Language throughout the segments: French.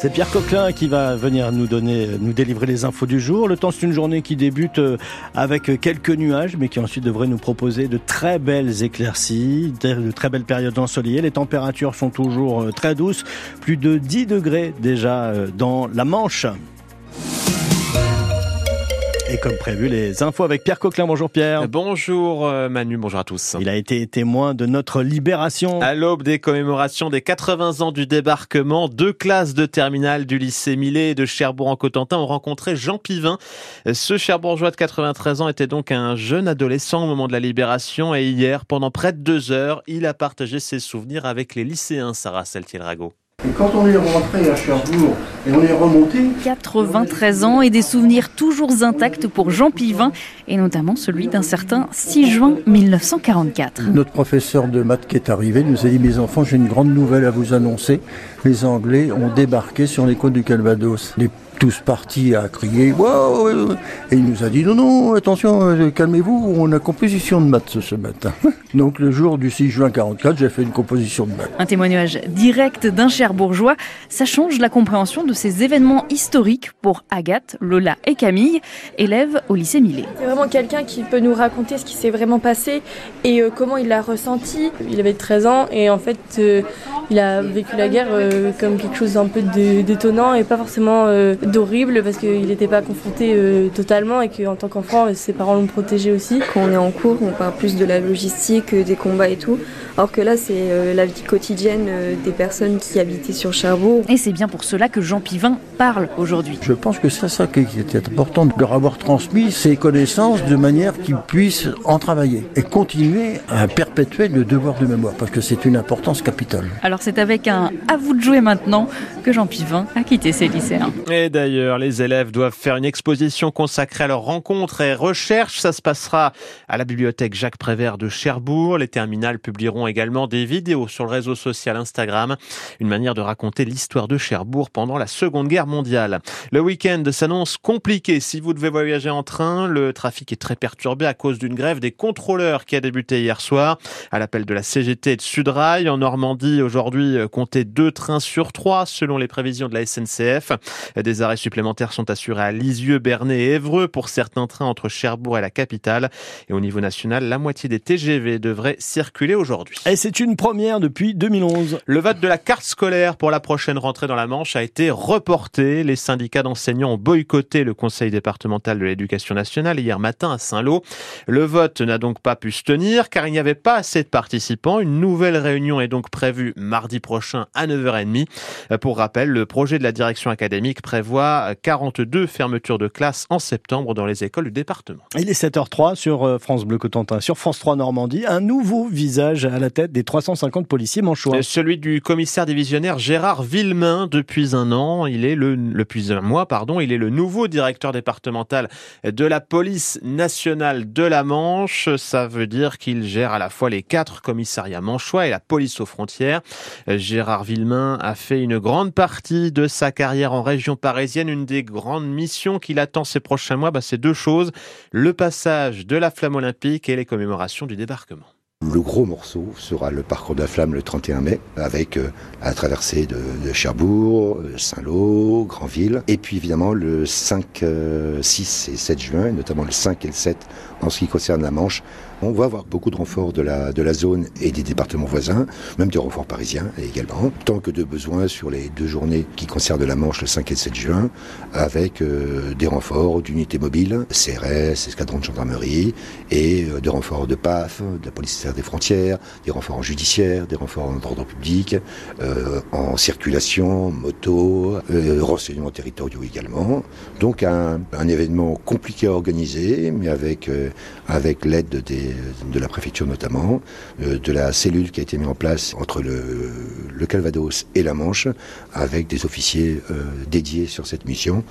C'est Pierre Coquelin qui va venir nous donner, nous délivrer les infos du jour. Le temps, c'est une journée qui débute euh, avec quelques nuages, mais qui ensuite devrait nous proposer de très belles éclaircies, de très belles périodes ensoleillées. Les températures sont toujours euh, très douces, plus de 10 degrés déjà euh, dans la Manche. Et comme prévu, les infos avec Pierre Coquelin. Bonjour Pierre. Bonjour euh, Manu, bonjour à tous. Il a été témoin de notre libération. À l'aube des commémorations des 80 ans du débarquement, deux classes de terminale du lycée Millet et de Cherbourg en Cotentin ont rencontré Jean Pivin. Ce Cherbourgeois de 93 ans était donc un jeune adolescent au moment de la libération et hier, pendant près de deux heures, il a partagé ses souvenirs avec les lycéens, Sarah Seltiel-Rago. Et quand on est rentré à Cherbourg et on est remonté... 93 ans et des souvenirs toujours intacts pour Jean Pivin, et notamment celui d'un certain 6 juin 1944. Notre professeur de maths qui est arrivé nous a dit « Mes enfants, j'ai une grande nouvelle à vous annoncer. Les Anglais ont débarqué sur les côtes du Calvados. Les tous partis à crier wow, et il nous a dit non non attention euh, calmez-vous on a composition de maths ce matin donc le jour du 6 juin 44 j'ai fait une composition de maths. Un témoignage direct d'un cher bourgeois. Ça change la compréhension de ces événements historiques pour Agathe Lola et Camille élèves au lycée Millet. C'est vraiment quelqu'un qui peut nous raconter ce qui s'est vraiment passé et euh, comment il l'a ressenti. Il avait 13 ans et en fait euh, il a vécu la guerre euh, comme quelque chose un peu d'étonnant et pas forcément euh, d'horrible parce qu'il n'était pas confronté euh, totalement et qu'en tant qu'enfant, ses parents l'ont protégé aussi. Quand on est en cours, on parle plus de la logistique, des combats et tout. Alors que là, c'est la vie quotidienne des personnes qui habitaient sur Cherbourg. Et c'est bien pour cela que Jean Pivin parle aujourd'hui. Je pense que c'est ça qui était important, de leur avoir transmis ces connaissances de manière qu'ils puissent en travailler et continuer à perpétuer le devoir de mémoire parce que c'est une importance capitale. Alors c'est avec un à vous de jouer maintenant que Jean Pivin a quitté ses lycéens. Et d'ailleurs, les élèves doivent faire une exposition consacrée à leurs rencontres et recherches. Ça se passera à la bibliothèque Jacques Prévert de Cherbourg. Les terminales publieront également des vidéos sur le réseau social Instagram. Une manière de raconter l'histoire de Cherbourg pendant la Seconde Guerre mondiale. Le week-end s'annonce compliqué si vous devez voyager en train. Le trafic est très perturbé à cause d'une grève des contrôleurs qui a débuté hier soir à l'appel de la CGT et de Sudrail en Normandie aujourd'hui compter deux trains sur trois selon les prévisions de la SNCF. Des arrêts supplémentaires sont assurés à Lisieux, Bernay et Évreux pour certains trains entre Cherbourg et la capitale. Et au niveau national, la moitié des TGV devraient circuler aujourd'hui. Et c'est une première depuis 2011. Le vote de la carte scolaire pour la prochaine rentrée dans la Manche a été reporté. Les syndicats d'enseignants ont boycotté le conseil départemental de l'éducation nationale hier matin à Saint-Lô. Le vote n'a donc pas pu se tenir car il n'y avait pas assez de participants. Une nouvelle réunion est donc prévue mardi prochain à 9h30. Pour rappel, le projet de la direction académique prévoit 42 fermetures de classes en septembre dans les écoles du département. Il est 7h03 sur euh, France Bleu Cotentin, sur France 3 Normandie, un nouveau visage à la tête des 350 policiers manchois. Celui du commissaire divisionnaire Gérard Villemain depuis un an, il est le depuis un mois pardon, il est le nouveau directeur départemental de la police nationale de la Manche. Ça veut dire qu'il gère à la fois les quatre commissariats manchois et la police aux frontières. Gérard Villemain a fait une grande partie de sa carrière en région parisienne. Une des grandes missions qu'il attend ces prochains mois, bah, c'est deux choses. Le passage de la flamme olympique et les commémorations du débarquement. Le gros morceau sera le parcours de la flamme le 31 mai, avec euh, la traversée de, de Cherbourg, euh, Saint-Lô, Granville, et puis évidemment le 5, 6 euh, et 7 juin, notamment le 5 et le 7 en ce qui concerne la Manche. On va avoir beaucoup de renforts de la, de la zone et des départements voisins, même des renforts parisiens également, tant que de besoin sur les deux journées qui concernent la Manche le 5 et le 7 juin, avec des renforts d'unités mobiles, CRS, escadrons de gendarmerie, et des renforts de PAF, de la police des frontières, des renforts en judiciaire, des renforts en ordre public, euh, en circulation, moto, euh, renseignements territoriaux également. Donc un, événement compliqué à organiser, mais avec, euh, avec l'aide de la préfecture notamment, euh, de la cellule qui a été mise en place entre le, Calvados et la Manche, avec des officiers dédiés sur cette mission.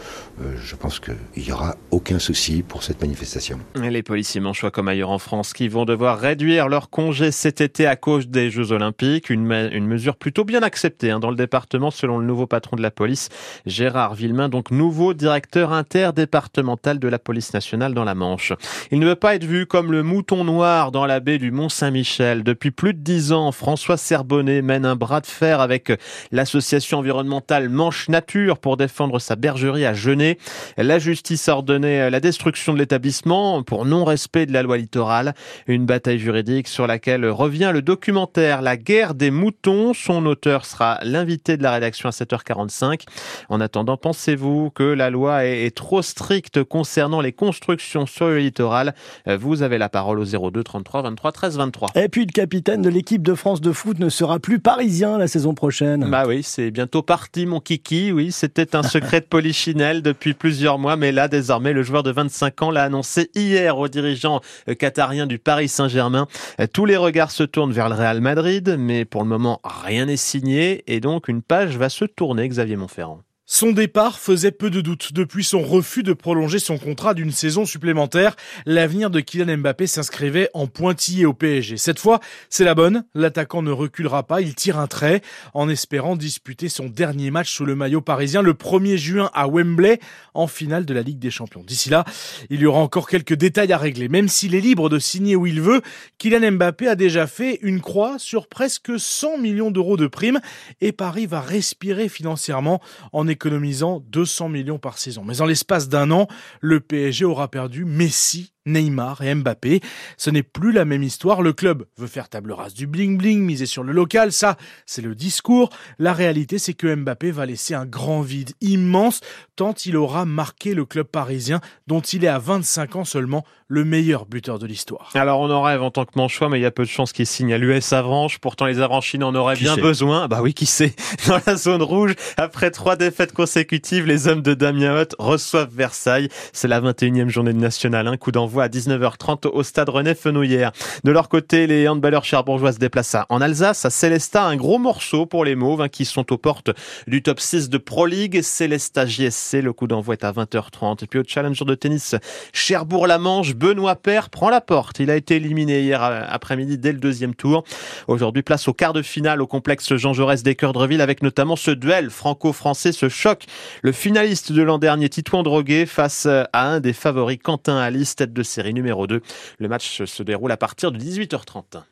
Je pense qu'il n'y aura aucun souci pour cette manifestation. Les policiers manchois comme ailleurs en France qui vont devoir réduire leur congé cet été à cause des Jeux Olympiques. Une, une mesure plutôt bien acceptée hein, dans le département selon le nouveau patron de la police, Gérard Villemain, donc nouveau directeur interdépartemental de la police nationale dans la Manche. Il ne veut pas être vu comme le mouton noir dans la baie du Mont-Saint-Michel. Depuis plus de dix ans, François Serbonnet mène un bras de fer avec l'association environnementale Manche Nature pour défendre sa bergerie à Genet. La justice a ordonné la destruction de l'établissement pour non-respect de la loi littorale. Une bataille juridique sur laquelle revient le documentaire La guerre des moutons. Son auteur sera l'invité de la rédaction à 7h45. En attendant, pensez-vous que la loi est trop stricte concernant les constructions sur le littoral? Vous avez la parole au 02 33 23 13 23. Et puis le capitaine de l'équipe de France de foot ne sera plus parisien la saison prochaine. Bah oui, c'est bientôt parti mon kiki. Oui, c'était un secret de polichinelle depuis plusieurs mois, mais là désormais le joueur de 25 ans l'a annoncé hier aux dirigeants qatariens du Paris Saint-Germain. Tous les regards se tournent vers le Real Madrid, mais pour le moment rien n'est signé et donc une page va se tourner, Xavier Montferrand. Son départ faisait peu de doute. Depuis son refus de prolonger son contrat d'une saison supplémentaire, l'avenir de Kylian Mbappé s'inscrivait en pointillé au PSG. Cette fois, c'est la bonne. L'attaquant ne reculera pas. Il tire un trait en espérant disputer son dernier match sous le maillot parisien le 1er juin à Wembley en finale de la Ligue des Champions. D'ici là, il y aura encore quelques détails à régler. Même s'il est libre de signer où il veut, Kylian Mbappé a déjà fait une croix sur presque 100 millions d'euros de primes et Paris va respirer financièrement en économisant 200 millions par saison. Mais en l'espace d'un an, le PSG aura perdu Messi, Neymar et Mbappé. Ce n'est plus la même histoire. Le club veut faire table rase du bling-bling, miser sur le local. Ça, c'est le discours. La réalité, c'est que Mbappé va laisser un grand vide immense tant il aura marqué le club parisien dont il est à 25 ans seulement le meilleur buteur de l'histoire. Alors on en rêve en tant que manchois, mais il y a peu de chances qu'il signe à l'US Avranches. Pourtant les Avranchines en auraient bien besoin. Bah oui, qui sait Dans la zone rouge, après trois défaites consécutives, les hommes de Damien Hutt reçoivent Versailles. C'est la 21e journée de nationale. Un coup d'envoi à 19h30 au stade René Fenouillère. De leur côté, les handballeurs cherbourgeois se déplacent en Alsace, à Célestat. Un gros morceau pour les Mauves hein, qui sont aux portes du top 6 de Pro League. Célestat JSC, le coup d'envoi est à 20h30. Et puis au challenger de tennis, Cherbourg-la-Manche, Benoît Père prend la porte. Il a été éliminé hier après-midi dès le deuxième tour. Aujourd'hui, place au quart de finale au complexe Jean Jaurès d'Équeurdreville avec notamment ce duel franco-français, ce choc. Le finaliste de l'an dernier, Titouan Droguet, face à un des favoris, Quentin Alice, tête de série numéro 2. Le match se déroule à partir de 18h30.